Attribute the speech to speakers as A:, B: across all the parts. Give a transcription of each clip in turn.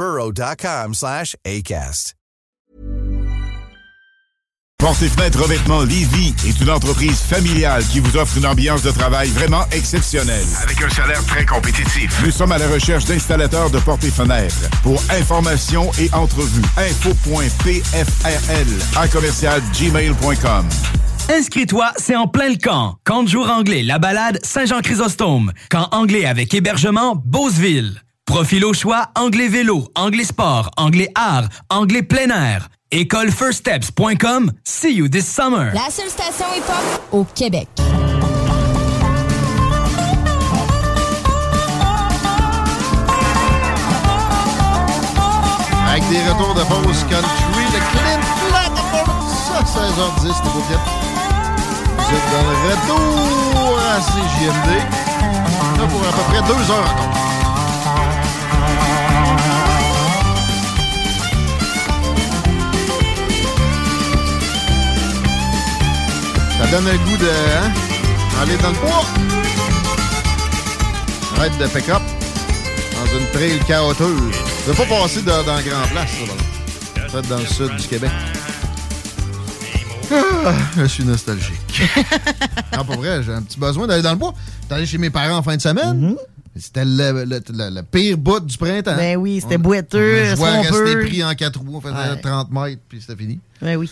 A: burrow.com slash ACAST.
B: Porte et fenêtres revêtement Lévis est une entreprise familiale qui vous offre une ambiance de travail vraiment exceptionnelle.
C: Avec un salaire très compétitif.
B: Nous sommes à la recherche d'installateurs de portes et fenêtres. Pour information et entrevue, info.pfrl à commercial gmail.com.
D: Inscris-toi, c'est en plein le camp. Camp de jour anglais, la balade Saint-Jean-Chrysostome. Camp anglais avec hébergement Beauceville. Profil au choix, anglais vélo, anglais sport, anglais art, anglais plein air. Écolefirststeps.com. See you this summer.
E: La seule station hip-hop au Québec.
F: Avec des retours de pause country de Clint Black. Ça, 16h10, c'était beau Vous êtes dans le retour à CJMD. Là, pour à peu près deux heures encore. Ça donne un goût de. Hein? Aller dans le bois. Arrête de pick-up. Dans une trail chaoteuse. Tu pas passer dans, dans Grand Place, ça. Peut-être dans le sud du Québec. Ah, je suis nostalgique. non, pas vrai, j'ai un petit besoin d'aller dans le bois. T'es allé chez mes parents en fin de semaine. C'était le, le- le- le pire bout du printemps.
G: Ben oui, c'était boiteux,
F: On jouait à
G: swampeux.
F: rester pris en quatre roues. On faisait
G: Ouais.
F: 30 mètres, puis c'était fini.
G: Ben oui.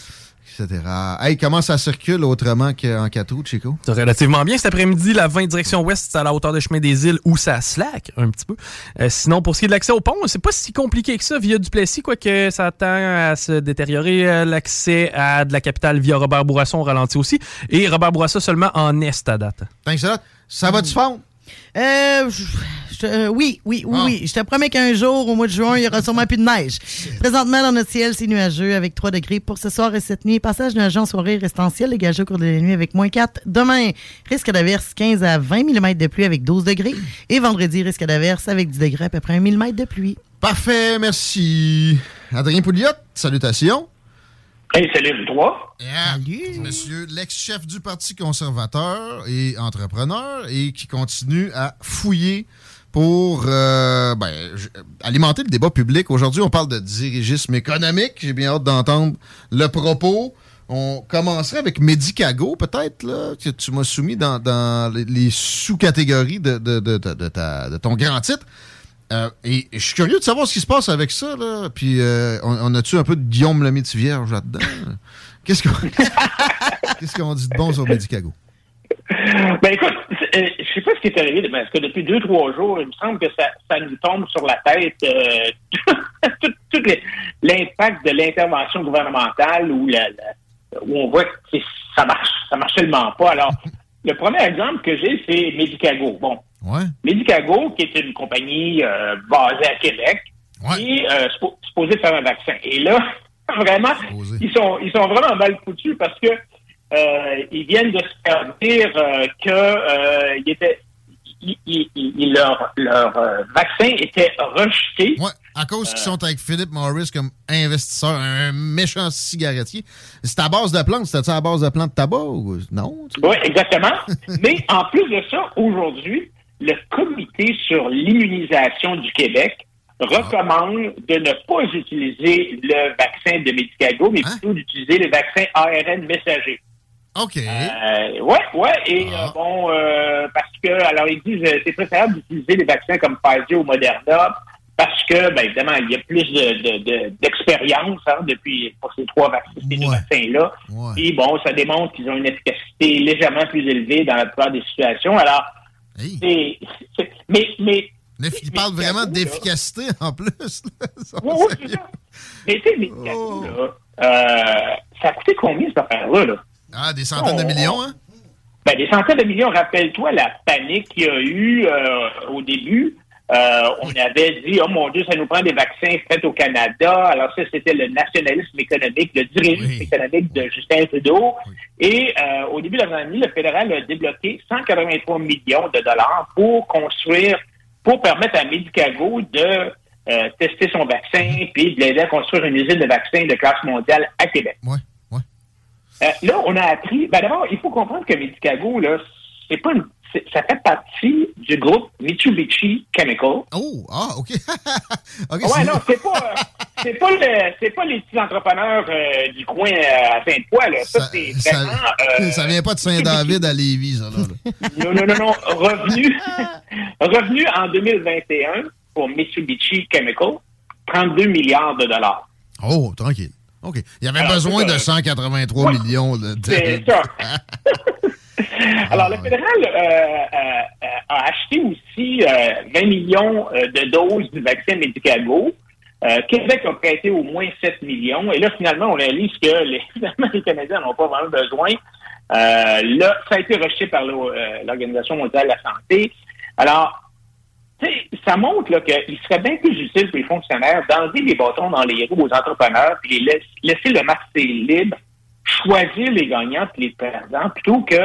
F: Etc. Hey, comment ça circule autrement qu'en quatre roues, Chico?
H: C'est relativement bien. Cet après-midi, la 20 direction ouest, c'est à la hauteur de chemin des îles où ça slack un petit peu. Euh, sinon, pour ce qui est de l'accès au pont, c'est pas si compliqué que ça via Duplessis, quoique ça tend à se détériorer. Euh, L'accès à de la capitale via Robert Bourassa, on ralentit aussi. Et Robert Bourassa seulement en est à date.
F: Thanks a lot. Ça va-tu fondre?
G: Euh, je- euh, oui, oui, oui, oui. Je te promets qu'un jour, au mois de juin, il y aura sûrement plus de neige. Présentement, dans notre ciel, c'est nuageux avec 3 degrés pour ce soir et cette nuit. Passage nuageux en soirée restant ciel, dégagé au cours de la nuit avec moins 4. Demain, risque d'averse 15 à 20 mm de pluie avec 12 degrés. Et vendredi, risque d'averse avec 10 degrés, à peu près 1 mm de pluie.
F: Parfait, merci. Adrien Pouliot, salutations.
I: Hey, le 3.
F: Salut. Monsieur l'ex-chef du Parti conservateur et entrepreneur et qui continue à fouiller pour euh, ben, alimenter le débat public. Aujourd'hui, on parle de dirigisme économique. J'ai bien hâte d'entendre le propos. On commencerait avec Medicago, peut-être, là, que tu m'as soumis dans, dans les, sous-catégories de, de- de- de- de ta- de ton grand titre. Euh, et je suis curieux de savoir ce qui se passe avec ça. Là. Puis, euh, on, a-tu un peu de Guillaume le Vierge là-dedans? Qu'est-ce qu'on dit de bon sur Medicago?
I: Ben écoute, euh, je sais pas ce qui est arrivé, parce que depuis deux, trois jours, il me semble que ça, nous tombe sur la tête euh, tout, l'impact de l'intervention gouvernementale où, où on voit que ça marche, ça marche tellement pas. Alors, le premier exemple que j'ai, c'est Medicago. Bon,
F: Ouais.
I: Medicago, qui est une compagnie euh, basée à Québec, qui est euh, suppo- supposée faire un vaccin. Et là, vraiment, ils sont, ils sont vraiment mal foutus parce que euh, ils viennent de se faire dire euh, que euh, il était, il- il- il- leur, leur vaccin était rejeté.
F: Ouais, à cause qu'ils sont avec Philip Morris comme investisseur, un méchant cigarettier. C'est à base de plantes. C'était-tu à base de plantes de tabac ou non?
I: Oui, exactement. Mais en plus de ça, aujourd'hui, le comité sur l'immunisation du Québec recommande de ne pas utiliser le vaccin de Medicago, mais plutôt d'utiliser le vaccin ARN messager.
F: OK.
I: Euh, ouais, ouais, et euh, bon, euh, parce que, alors ils disent, euh, c'est préférable d'utiliser des vaccins comme Pfizer ou Moderna parce que, ben, évidemment, il y a plus d'expérience de, hein, depuis pour ces trois vaccins, là Et bon, ça démontre qu'ils ont une efficacité légèrement plus élevée dans la plupart des situations. Alors, mais, mais
F: il parle vraiment d'efficacité en plus.
I: oui, oui, ça. Mais tu sais, oh. là, euh, ça a coûté combien cette affaire-là? Là?
F: Ah, des centaines de millions, hein?
I: Ben, des centaines de millions. Rappelle-toi la panique qu'il y a eu euh, au début. Euh, on avait dit, oh mon Dieu, ça nous prend des vaccins faits au Canada. Alors ça, c'était le nationalisme économique, le dirigisme économique de Justin Trudeau. Et euh, au début de l'année, le fédéral a débloqué 183 millions de dollars pour construire, pour permettre à Medicago de euh, tester son vaccin, puis de l'aider à construire une usine de vaccins de classe mondiale à Québec.
F: Ouais, ouais.
I: là, on a appris. Ben d'abord, il faut comprendre que Medicago, là, c'est pas une ça fait partie du groupe Mitsubishi Chemical.
F: Oh, ah, OK.
I: okay ouais, non, c'est pas, c'est pas, le, c'est pas les petits entrepreneurs euh, du coin euh, à Saint-Poil. Ça, ça, c'est.
F: Ça, euh, ça, vient pas de Saint-David à Lévis, ça,
I: là. non, non, non, non. Revenu, revenu en 2021 pour Mitsubishi Chemical, 32 milliards de dollars.
F: Oh, tranquille. OK. Il y avait besoin de 183 millions de.
I: C'est ça. Alors, le ah, fédéral euh, euh, a acheté aussi 20 euh, millions de doses du vaccin Medicago. Québec a prêté au moins 7 millions. Et là, finalement, on réalise que les, les Canadiens n'ont pas vraiment besoin. là, ça a été rejeté par l'Organisation mondiale de la santé. Alors, ça montre qu'il serait bien plus utile pour les fonctionnaires d'enlever les bâtons dans les roues aux entrepreneurs puis les laisser le marché libre choisir les gagnants et les perdants plutôt que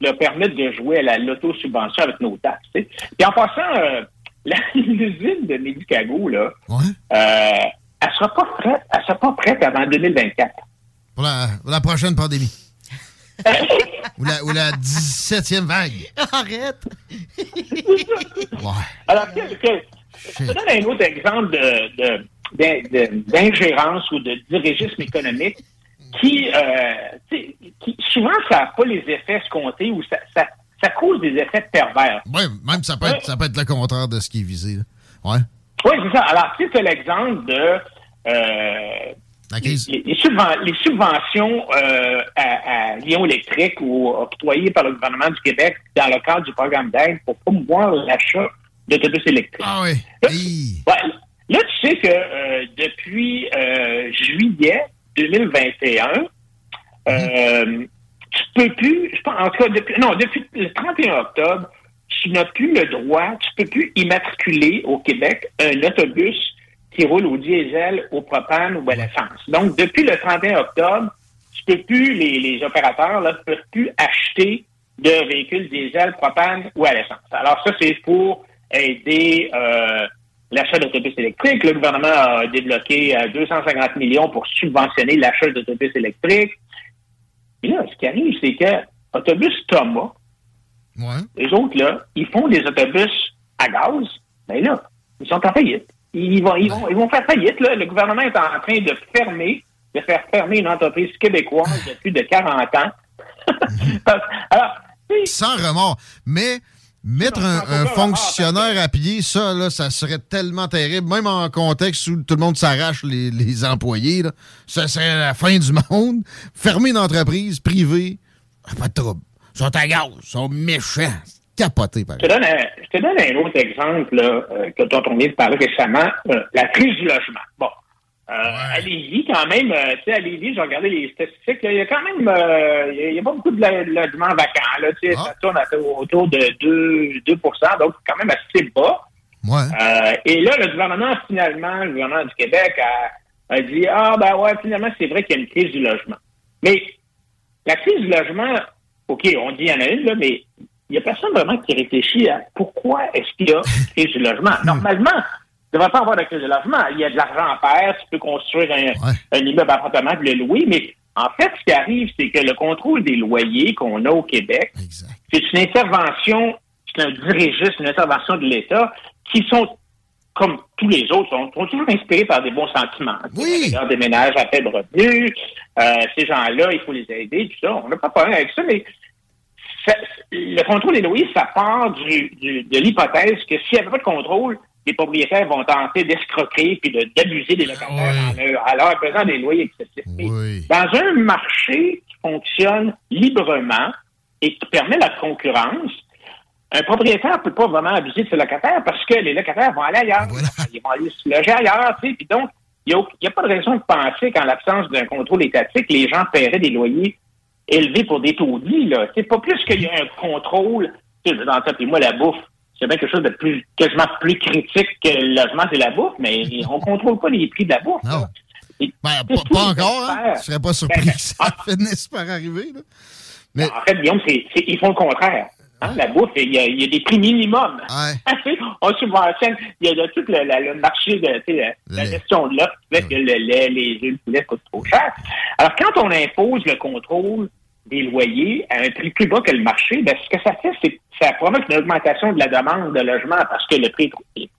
I: leur permettre de jouer à la loto-subvention avec nos taxes. Et en passant, euh, l'usine de Medicago, là, euh, elle sera pas prête, elle sera pas prête avant 2024.
F: Pour la, prochaine pandémie. ou, la, ou la 17e vague.
G: Arrête!
I: Alors, je te donne un autre exemple d'ingérence de, ou de dirigisme économique qui, euh, qui souvent, ça n'a pas les effets escomptés ou ça, ça, ça, cause des effets pervers.
F: Oui, même ça peut, être, ça peut être le contraire de ce qui est visé. Ouais.
I: Oui, c'est ça. Alors, tu sais, l'exemple de euh, les, les, subventions euh, à, à, Lyon électrique ou octroyées par le gouvernement du Québec dans le cadre du programme d'aide pour promouvoir l'achat d'autobus électriques.
F: Ah oui.
I: Là, là, tu sais que euh, depuis euh, juillet, 2021, euh, tu peux plus, je pense, en tout cas, depuis, non, depuis le 31 octobre, tu n'as plus le droit, tu peux plus immatriculer au Québec un autobus qui roule au diesel, au propane ou à l'essence. Donc, depuis le 31 octobre, tu peux plus, les, opérateurs, là, ne peuvent plus acheter de véhicules diesel, propane ou à l'essence. Alors, ça, c'est pour aider euh, l'achat d'autobus électriques. Le gouvernement a débloqué 250 euh, millions pour subventionner l'achat d'autobus électriques. Et là, ce qui arrive, c'est que Autobus Thomas, les autres, là, ils font des autobus à gaz, mais là, ils sont en faillite. Ils vont, ils vont, ils vont faire faillite. Là. Le gouvernement est en train de fermer, de faire fermer une entreprise québécoise de plus de 40 ans.
F: Alors, Sans remords. Mais Mettre un, fonctionnaire à pied, ça, là, ça serait tellement terrible, même en contexte où tout le monde s'arrache les, employés. Là, ça serait la fin du monde. Fermer une entreprise privée, pas de trouble. Ils sont à gaz, ils sont méchants. Capotés, par
I: je, te donne un, je te donne un autre exemple là, euh, que, dont on vient de parler récemment, euh, la crise du logement. Bon, euh, à Lévis, quand même, euh, tu sais, à Lévis, j'ai regardé les statistiques, il y a quand même, euh, il y, a pas beaucoup de logements vacants, là, tu sais, ah. ça tourne autour de 2, 2 donc quand même assez bas.
F: Ouais.
I: et là, le gouvernement, finalement, le gouvernement du Québec a, dit, ah, ben ouais, finalement, c'est vrai qu'il y a une crise du logement. Mais la crise du logement, OK, on dit qu'il y en a une, là, mais il n'y a personne vraiment qui réfléchit à pourquoi est-ce qu'il y a une crise du logement. Normalement, ne devrait pas avoir de crise de logement. Il y a de l'argent en paire, tu peux construire un, immeuble appartement et le louer, mais en fait, ce qui arrive, c'est que le contrôle des loyers qu'on a au Québec, c'est une intervention, c'est un dirigisme, une intervention de l'État qui sont, comme tous les autres, sont, toujours inspirés par des bons sentiments.
F: Oui.
I: Des ménages à faible revenu, euh, ces gens-là, il faut les aider, tout ça. On n'a pas de problème avec ça, mais le contrôle des loyers, ça part du, de l'hypothèse que s'il n'y avait pas de contrôle, les propriétaires vont tenter d'escroquer puis d'abuser des locataires en, leur faisant des loyers excessifs. Dans un marché qui fonctionne librement et qui permet la concurrence, un propriétaire ne peut pas vraiment abuser de ses locataires parce que les locataires vont aller ailleurs. Ils vont aller se loger ailleurs. Tu sais, puis donc, il n'y a, pas de raison de penser qu'en l'absence d'un contrôle étatique, les gens paieraient des loyers élevés pour des taudis. C'est pas plus qu'il y a un contrôle. Tu sais, moi, la bouffe, c'est bien quelque chose de plus quasiment plus critique que le logement et la bouffe, mais on ne contrôle pas les prix de la bouffe. Non.
F: ben, pas, encore, hein? Je serais pas surpris ben, que ça ah. finisse par arriver. Là.
I: Mais... En fait, Guillaume, ils font le contraire. Hein, la bouffe, il y, a, il y, a, des prix minimums.
F: Ouais.
I: on subventionne, il y a tout le, le marché de la, la gestion de l'offre qui fait que le lait, les œufs, le poulet coûtent trop cher. Alors, quand on impose le contrôle des loyers à un prix plus bas que le marché, ben, ce que ça fait, c'est que ça provoque une augmentation de la demande de logement parce que le prix est,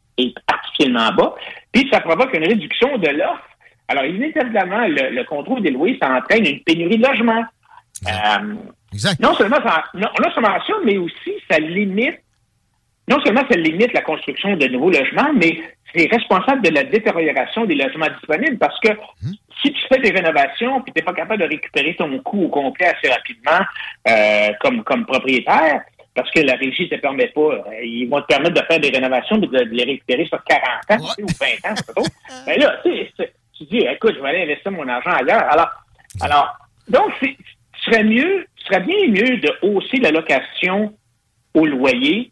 I: artificiellement bas, puis ça provoque une réduction de l'offre. Alors, inévitablement, le, le, contrôle des loyers, ça entraîne une pénurie de logement. Euh, non seulement ça, non, seulement ça, mais aussi ça limite, non seulement ça limite la construction de nouveaux logements, mais c'est responsable de la détérioration des logements disponibles parce que hum. si tu fais des rénovations puis tu n'es pas capable de récupérer ton coût au complet assez rapidement euh, comme, comme propriétaire, parce que la régie ne te permet pas, euh, ils vont te permettre de faire des rénovations et de, les récupérer sur 40 ans ou 20 ans, c'est Mais là, tu dis, écoute, je vais aller investir mon argent ailleurs. Alors, alors donc, c'est serait mieux, serait bien mieux de hausser la location au loyer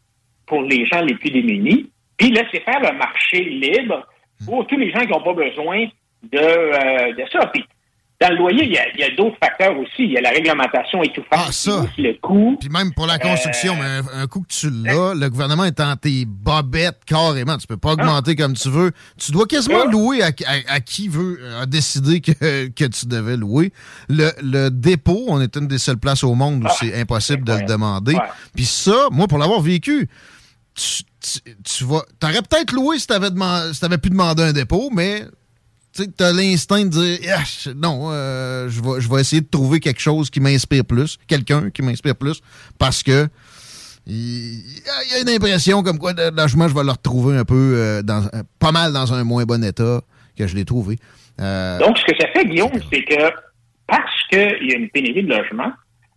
I: pour les gens les plus démunis, puis laisser faire le marché libre pour tous les gens qui n'ont pas besoin de, euh, de ça. Puis dans le loyer, il y a, d'autres facteurs aussi. Il y a la réglementation étouffante,
F: ah, ça.
I: le coût.
F: Puis même pour la construction, euh, un, coup que tu l'as, le gouvernement est en tes bobettes carrément. Tu peux pas augmenter comme tu veux. Tu dois quasiment louer à, qui veut a décidé que, que tu devais louer. Le, dépôt, on est une des seules places au monde où ah, c'est impossible de le demander. Puis ça, moi, pour l'avoir vécu, tu, tu, vas. T'aurais peut-être loué si t'avais, si t'avais pu demander un dépôt, mais tu as l'instinct de dire non, euh, je, vais, je vais essayer de trouver quelque chose qui m'inspire plus, quelqu'un qui m'inspire plus, parce que il y, a une impression comme quoi le logement, je vais le retrouver un peu euh, dans pas mal dans un moins bon état que je l'ai trouvé.
I: Euh, Donc, ce que ça fait, Guillaume, c'est que parce qu'il y a une pénurie de logement,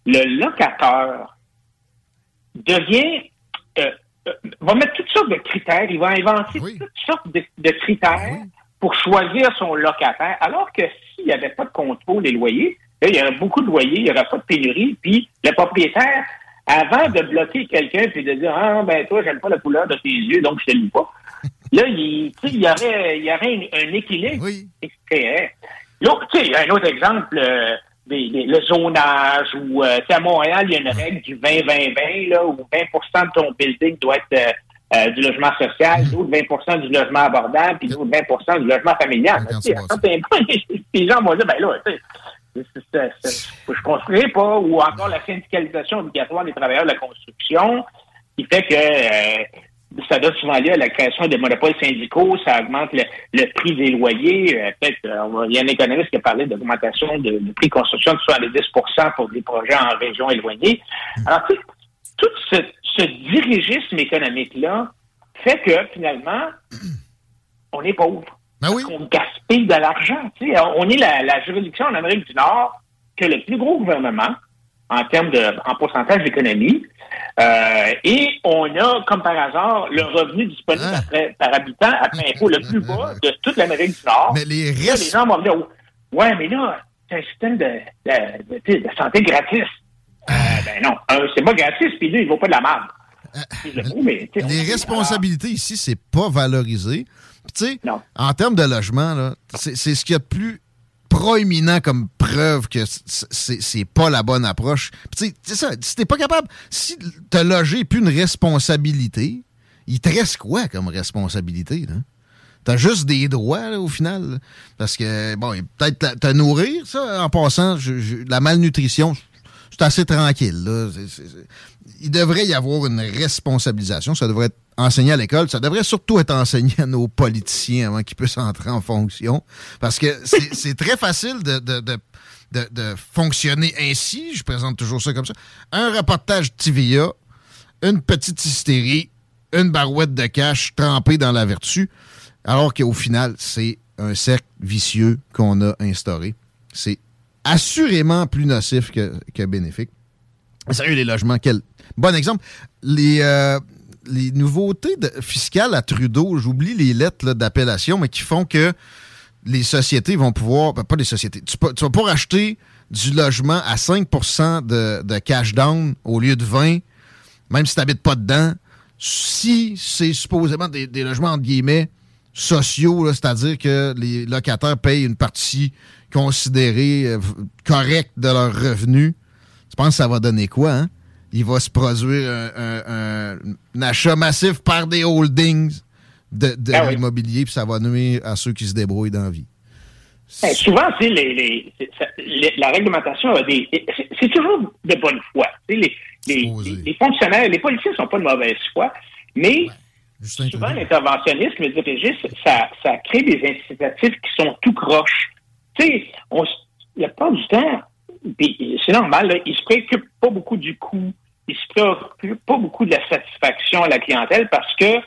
I: le locateur devient va mettre toutes sortes de critères, il va inventer toutes sortes de, critères pour choisir son locataire, alors que s'il n'y avait pas de contrôle des loyers, il y aurait beaucoup de loyers, il n'y aurait pas de pénurie, puis le propriétaire, avant de bloquer quelqu'un puis de dire Ah ben toi, j'aime pas la couleur de tes yeux, donc je te loue pas. Là, il, y aurait, il y aurait un, équilibre. Oui. Là, tu sais, un autre exemple, euh, le zonage, ou euh, à Montréal, il y a une règle du 20-20-20, là, où 20% de ton building doit être euh, euh, du logement social, d'autres 20% du logement abordable, puis d'autres 20% du logement familial. les gens vont dire, ben là, je construirai pas, ou encore la syndicalisation obligatoire des travailleurs de la construction, qui fait que euh, ça donne souvent lieu à la création des monopoles syndicaux, ça augmente le, prix des loyers. Euh, peut-être, il y a un économiste qui a parlé d'augmentation de, prix de construction de 70% pour des projets en région éloignée. Alors, tu sais, tout ce, ce dirigisme économique-là fait que finalement, on est pauvre.
F: Ben oui.
I: On gaspille de l'argent. On est la, juridiction en Amérique du Nord que le plus gros gouvernement en termes de en pourcentage d'économie. Euh, et on a, comme par hasard, le revenu disponible ah. par habitant après impôt le plus bas de toute l'Amérique du Nord.
F: Mais les restes...
I: les gens vont me dire, ouais, mais là, c'est un système de, de santé gratis. Euh, ben non, c'est pas gratis, puis lui, il vaut pas de la merde.
F: Euh, les responsabilités ici, c'est pas valorisé. Tu sais, en termes de logement, c'est ce qu'il y a de plus proéminent comme preuve que c'est pas la bonne approche. Tu sais, ça, si t'es pas capable, si te loger plus une responsabilité, il te reste quoi comme responsabilité, là? T'as juste des droits, au final. Parce que, bon, peut-être te nourrir, ça, en passant, la malnutrition, c'est assez tranquille. Il devrait y avoir une responsabilisation. Ça devrait être enseigné à l'école. Ça devrait surtout être enseigné à nos politiciens avant qu'ils puissent entrer en fonction. Parce que c'est très facile de, de, fonctionner ainsi. Je présente toujours ça comme ça. Un reportage TVA, une petite hystérie, une barouette de cash trempée dans la vertu, alors qu'au final, c'est un cercle vicieux qu'on a instauré. C'est assurément plus nocif que, que bénéfique. Sérieux, les logements, quel bon exemple. Les, euh, les nouveautés fiscales à Trudeau, j'oublie les lettres d'appellation, mais qui font que les sociétés vont pouvoir, ben, pas les sociétés, tu, vas pouvoir acheter du logement à 5 de, de, cash down au lieu de 20, même si tu n'habites pas dedans, si c'est supposément des, logements, entre guillemets, sociaux, c'est-à-dire que les locataires payent une partie considérée euh, correcte de leur revenu, tu penses que ça va donner quoi, hein? Il va se produire un, achat massif par des holdings de, ah l'immobilier, puis ça va nuire à ceux qui se débrouillent dans la vie.
I: Ben, souvent, c'est les, la réglementation C'est toujours de bonne foi. Les, les, fonctionnaires, les policiers sont pas de mauvaise foi, mais souvent l'interventionnisme, dirigiste, ça, ça crée des incitatifs qui sont tout croches. Tu sais, la plupart du temps, c'est normal, ils se préoccupent pas beaucoup du coût, ils se préoccupent pas beaucoup de la satisfaction à la clientèle parce que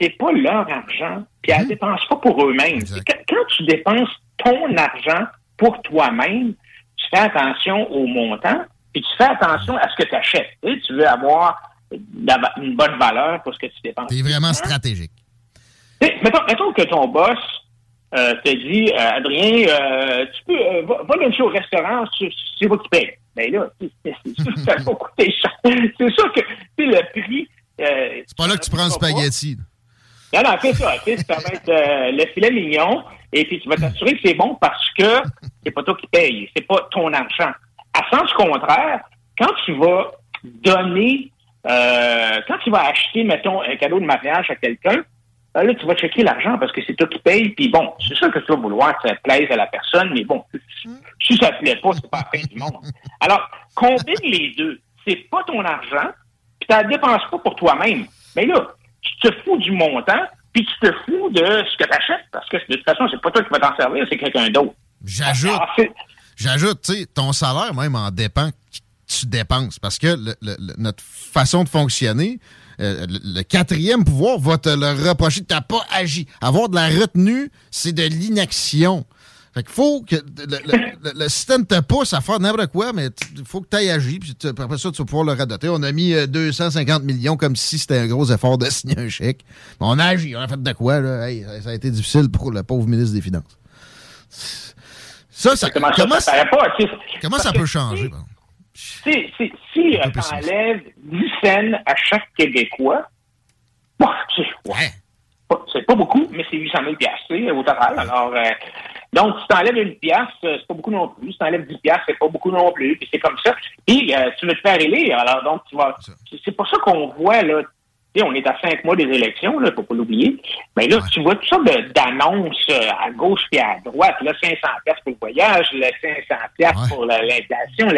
I: c'est pas leur argent, puis elles ne mmh. dépensent pas pour eux-mêmes. Quand, tu dépenses ton argent pour toi-même, tu fais attention au montant, puis tu fais attention à ce que tu achètes. Tu, veux avoir une bonne valeur pour ce que tu dépenses.
F: C'est vraiment stratégique.
I: Mettons, que ton boss euh, te dit, euh, Adrien, euh, tu peux, va, va luncher au restaurant, c'est vous qui paye. Mais ben là, ça va coûter cher. C'est sûr que le prix.
F: c'est pas là que tu prends le spaghetti.
I: Non, non, fais ça. ça va être le filet mignon. Et puis, tu vas t'assurer que c'est bon parce que c'est pas toi qui paye. C'est pas ton argent. À sens contraire, quand tu vas donner, quand tu vas acheter, mettons, un cadeau de mariage à quelqu'un, là, tu vas checker l'argent parce que c'est toi qui paye. Puis bon, c'est sûr que tu vas vouloir que ça plaise à la personne, mais bon, si ça te plaît pas, c'est pas la fin du monde. Alors, combine les deux. C'est pas ton argent, puis tu ne dépenses pas pour toi-même. Mais là, tu te fous du montant, puis tu te fous de ce que tu achètes, parce que de toute façon, c'est pas toi qui vas t'en servir, c'est quelqu'un d'autre.
F: J'ajoute, ah, j'ajoute, tu sais, ton salaire même en dépend tu dépenses, parce que notre façon de fonctionner, euh, le, quatrième pouvoir va te le reprocher. Tu n'as pas agi. Avoir de la retenue, c'est de l'inaction. Fait qu'il faut que le, système te pousse à faire n'importe quoi, mais il faut que tu ailles agir, puis après ça, tu vas pouvoir le radoter. On a mis 250 euh, millions comme si c'était un gros effort de signer un chèque. on a agi, on a fait de quoi, là? ça a été difficile pour le pauvre ministre des Finances. Ça, ça, comment, comment, ça, comment ça peut changer?
I: Si, si, si tu enlèves 10 cents à chaque Québécois, bon, ouais. c'est pas beaucoup, mais c'est 800 000 au total. Alors, euh, donc, si tu enlèves une pièce, euh, c'est pas beaucoup non plus. Si tu enlèves 10 pièces, c'est pas beaucoup non plus. Puis c'est comme ça. Puis euh, tu veux te faire élire. Alors, donc, tu vas. C'est pour ça qu'on voit, là, on est à cinq mois des élections, là, faut pas l'oublier. Mais là, tu vois tout ça d'annonces euh, à gauche et à droite. Là, 500 pièces pour le voyage, là, 500 pièces pour l'inflation.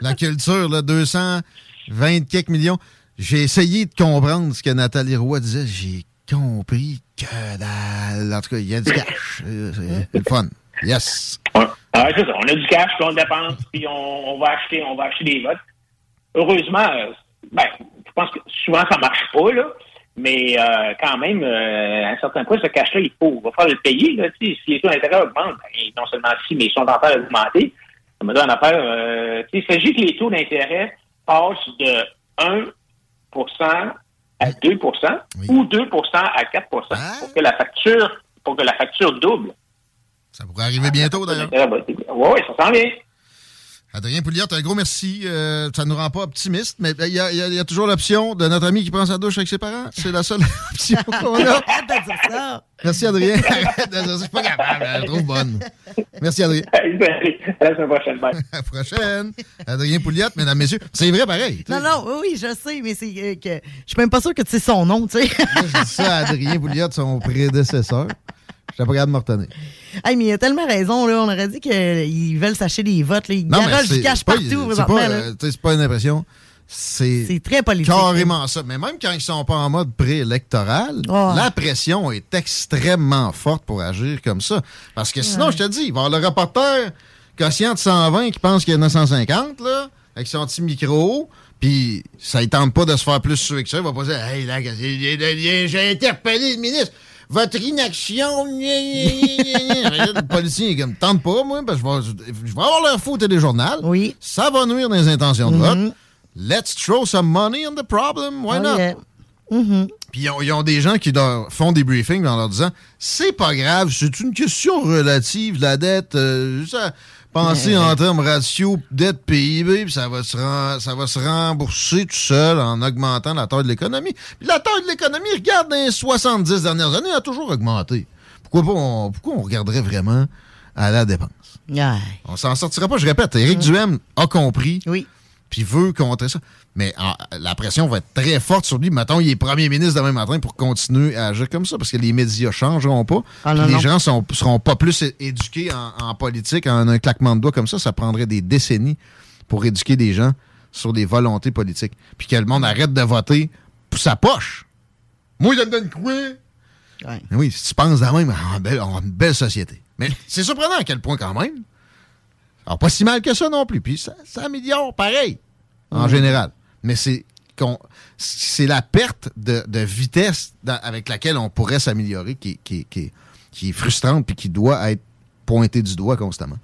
F: La culture, là, 220 quelques millions. J'ai essayé de comprendre ce que Nathalie Roy disait. J'ai compris que dalle. En tout cas, il y a du cash. C'est le fun. Yes.
I: Ah, c'est ça. On a du cash, puis on dépense, puis on, va acheter, on va acheter des votes. Heureusement, euh, ben, je pense que souvent ça marche pas, là. Mais euh, quand même, euh, à un certain point, ce cash-là, il faut, va falloir le payer. Là, si les taux d'intérêt augmentent, ben, non seulement si, mais ils sont en train d'augmenter, ça me donne affaire. Euh, il s'agit que les taux d'intérêt passent de 1% à 2% ou 2% à 4 pour que la facture pour que la facture double.
F: Ça pourrait arriver bientôt, d'ailleurs.
I: Oui, ça s'en vient.
F: Adrien Pouliot, un gros merci. Euh, ça ne nous rend pas optimistes, mais il y, a, toujours l'option de notre ami qui prend sa douche avec ses parents. C'est la seule option qu'on a. Arrête de dire ça. Merci, Adrien. Je suis pas capable. Elle est trop bonne. Merci, Adrien.
I: À la semaine prochaine. Bye.
F: À la prochaine. Adrien Pouliot, mesdames, messieurs. C'est vrai, pareil.
G: Non, non, oui, je sais, mais c'est euh, que je suis même pas sûr que tu sais son nom, tu sais.
F: je dis ça à Adrien Pouliot, son prédécesseur. Je pas capable de me retenir.
G: Hey, mais il a tellement raison. Là. On aurait dit qu'ils veulent s'acheter des votes. Là. Ils garagent du cash partout. C'est
F: pas, euh, pas une impression. C'est
G: très politique.
F: Carrément ça. Mais même quand ils sont pas en mode préélectoral, la pression est extrêmement forte pour agir comme ça. Parce que sinon, je te dis, il va y avoir le reporter quotient de 120 qui pense qu'il y en a 150, là. avec son petit micro, puis ça ne tente pas de se faire plus sûr que ça. Il va pas dire Hey, là, j'ai interpellé le ministre. Votre inaction. le policier est comme tente pas, moi, parce que je vais, je vais avoir leur faute des journaux.
G: Oui.
F: Ça va nuire dans les intentions de vote. Let's throw some money on the problem. Why
G: Oh,
F: not?
G: yeah. Mhm.
F: Puis ils ont, ils ont des gens qui leur font des briefings en leur disant c'est pas grave, c'est une question relative, la dette. euh, juste
G: Ouais.
F: en termes ratio dette PIB, puis ça va se ça va se rembourser tout seul en augmentant la taille de l'économie. Puis la taille de l'économie, regarde dans les 70 dernières années, a toujours augmenté. Pourquoi pas on, pourquoi on regarderait vraiment à la dépense?
G: Ouais.
F: On s'en sortira pas, je répète. Éric Duhem a compris.
G: Oui.
F: Puis veut contrer ça. Mais en- la pression va être très forte sur lui. Mettons, il est premier ministre demain matin pour continuer à agir comme ça, parce que les médias changeront pas.
G: Ah, non,
F: les
G: non.
F: gens sont, seront pas plus éduqués en, en politique en un claquement de doigts comme ça. Ça prendrait des décennies pour éduquer des gens sur des volontés politiques. Puis que le monde arrête de voter pour sa poche. Moi, je me donne quoi?
G: Ouais.
F: Oui, si tu penses de même, on a une belle, une société. Mais c'est surprenant à quel point quand même. Alors, pas si mal que ça non plus. Puis ça, ça améliore pareil, en général. Mais c'est c'est la perte de, de vitesse dans- avec laquelle on pourrait s'améliorer qui, qui- qui- qui est frustrante puis qui doit être pointée du doigt constamment.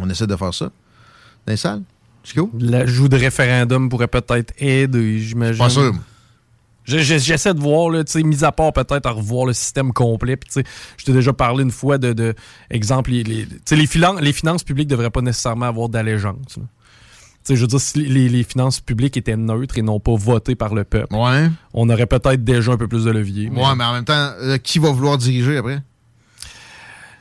F: On essaie de faire ça. Dans les salles?
H: L'ajout de référendum pourrait peut-être aider, j'imagine.
F: Pas sûr.
H: Je- je- J'essaie de voir, là, tu sais, mis à part peut-être à revoir le système complet. Puis, je t'ai déjà parlé une fois de, de exemple, les, les, les finances publiques ne devraient pas nécessairement avoir d'allégeance. Là. Tu sais, je veux dire, si les, les finances publiques étaient neutres et non pas votées par le peuple,
F: Ouais.
H: on aurait peut-être déjà un peu plus de levier. mais-
F: Ouais, mais en même temps, euh, qui va vouloir diriger après?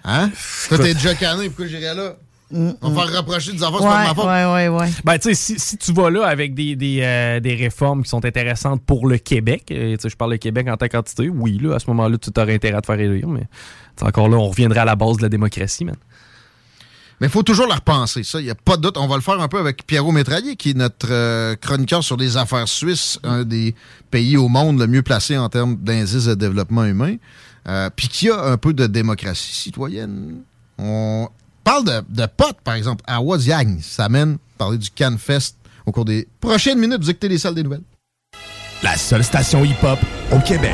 F: Hein? Toi, t'es déjà canné, pourquoi j'irais là? On va faire reprocher des affaires, c'est pas de ma faute.
G: Ouais, ouais, ouais.
H: Ben, tu sais, si, si tu vas là avec des, des, euh, des réformes qui sont intéressantes pour le Québec, euh, tu sais, je parle de Québec en tant qu'entité, oui, là, à ce moment-là, tu aurais intérêt à te faire élire, mais encore là, on reviendrait à la base de la démocratie, man.
F: Mais il faut toujours la repenser, ça, il n'y a pas de doute. On va le faire un peu avec Pierrot Métraillé, qui est notre euh, chroniqueur sur les affaires suisses, un des pays au monde le mieux placé en termes d'indice de développement humain, euh, puis qui a un peu de démocratie citoyenne. On parle de, de potes, par exemple, à Waziang. Ça amène parler du CanFest au cours des prochaines minutes. Vous écoutez les salles des nouvelles.
J: La seule station hip-hop au Québec.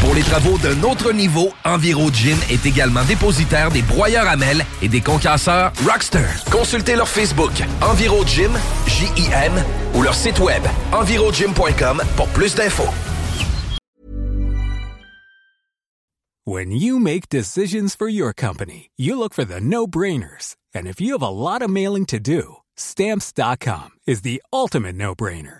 K: Pour les travaux d'un autre niveau, Enviro Gym est également dépositaire des broyeurs à mêles et des concasseurs Rockster. Consultez leur Facebook Enviro Gym, J-I-M, ou leur site web envirogym.com pour plus d'infos.
L: When you make decisions for your company, you look for the no-brainers. And if you have a lot of mailing to do, stamps.com is the ultimate no-brainer.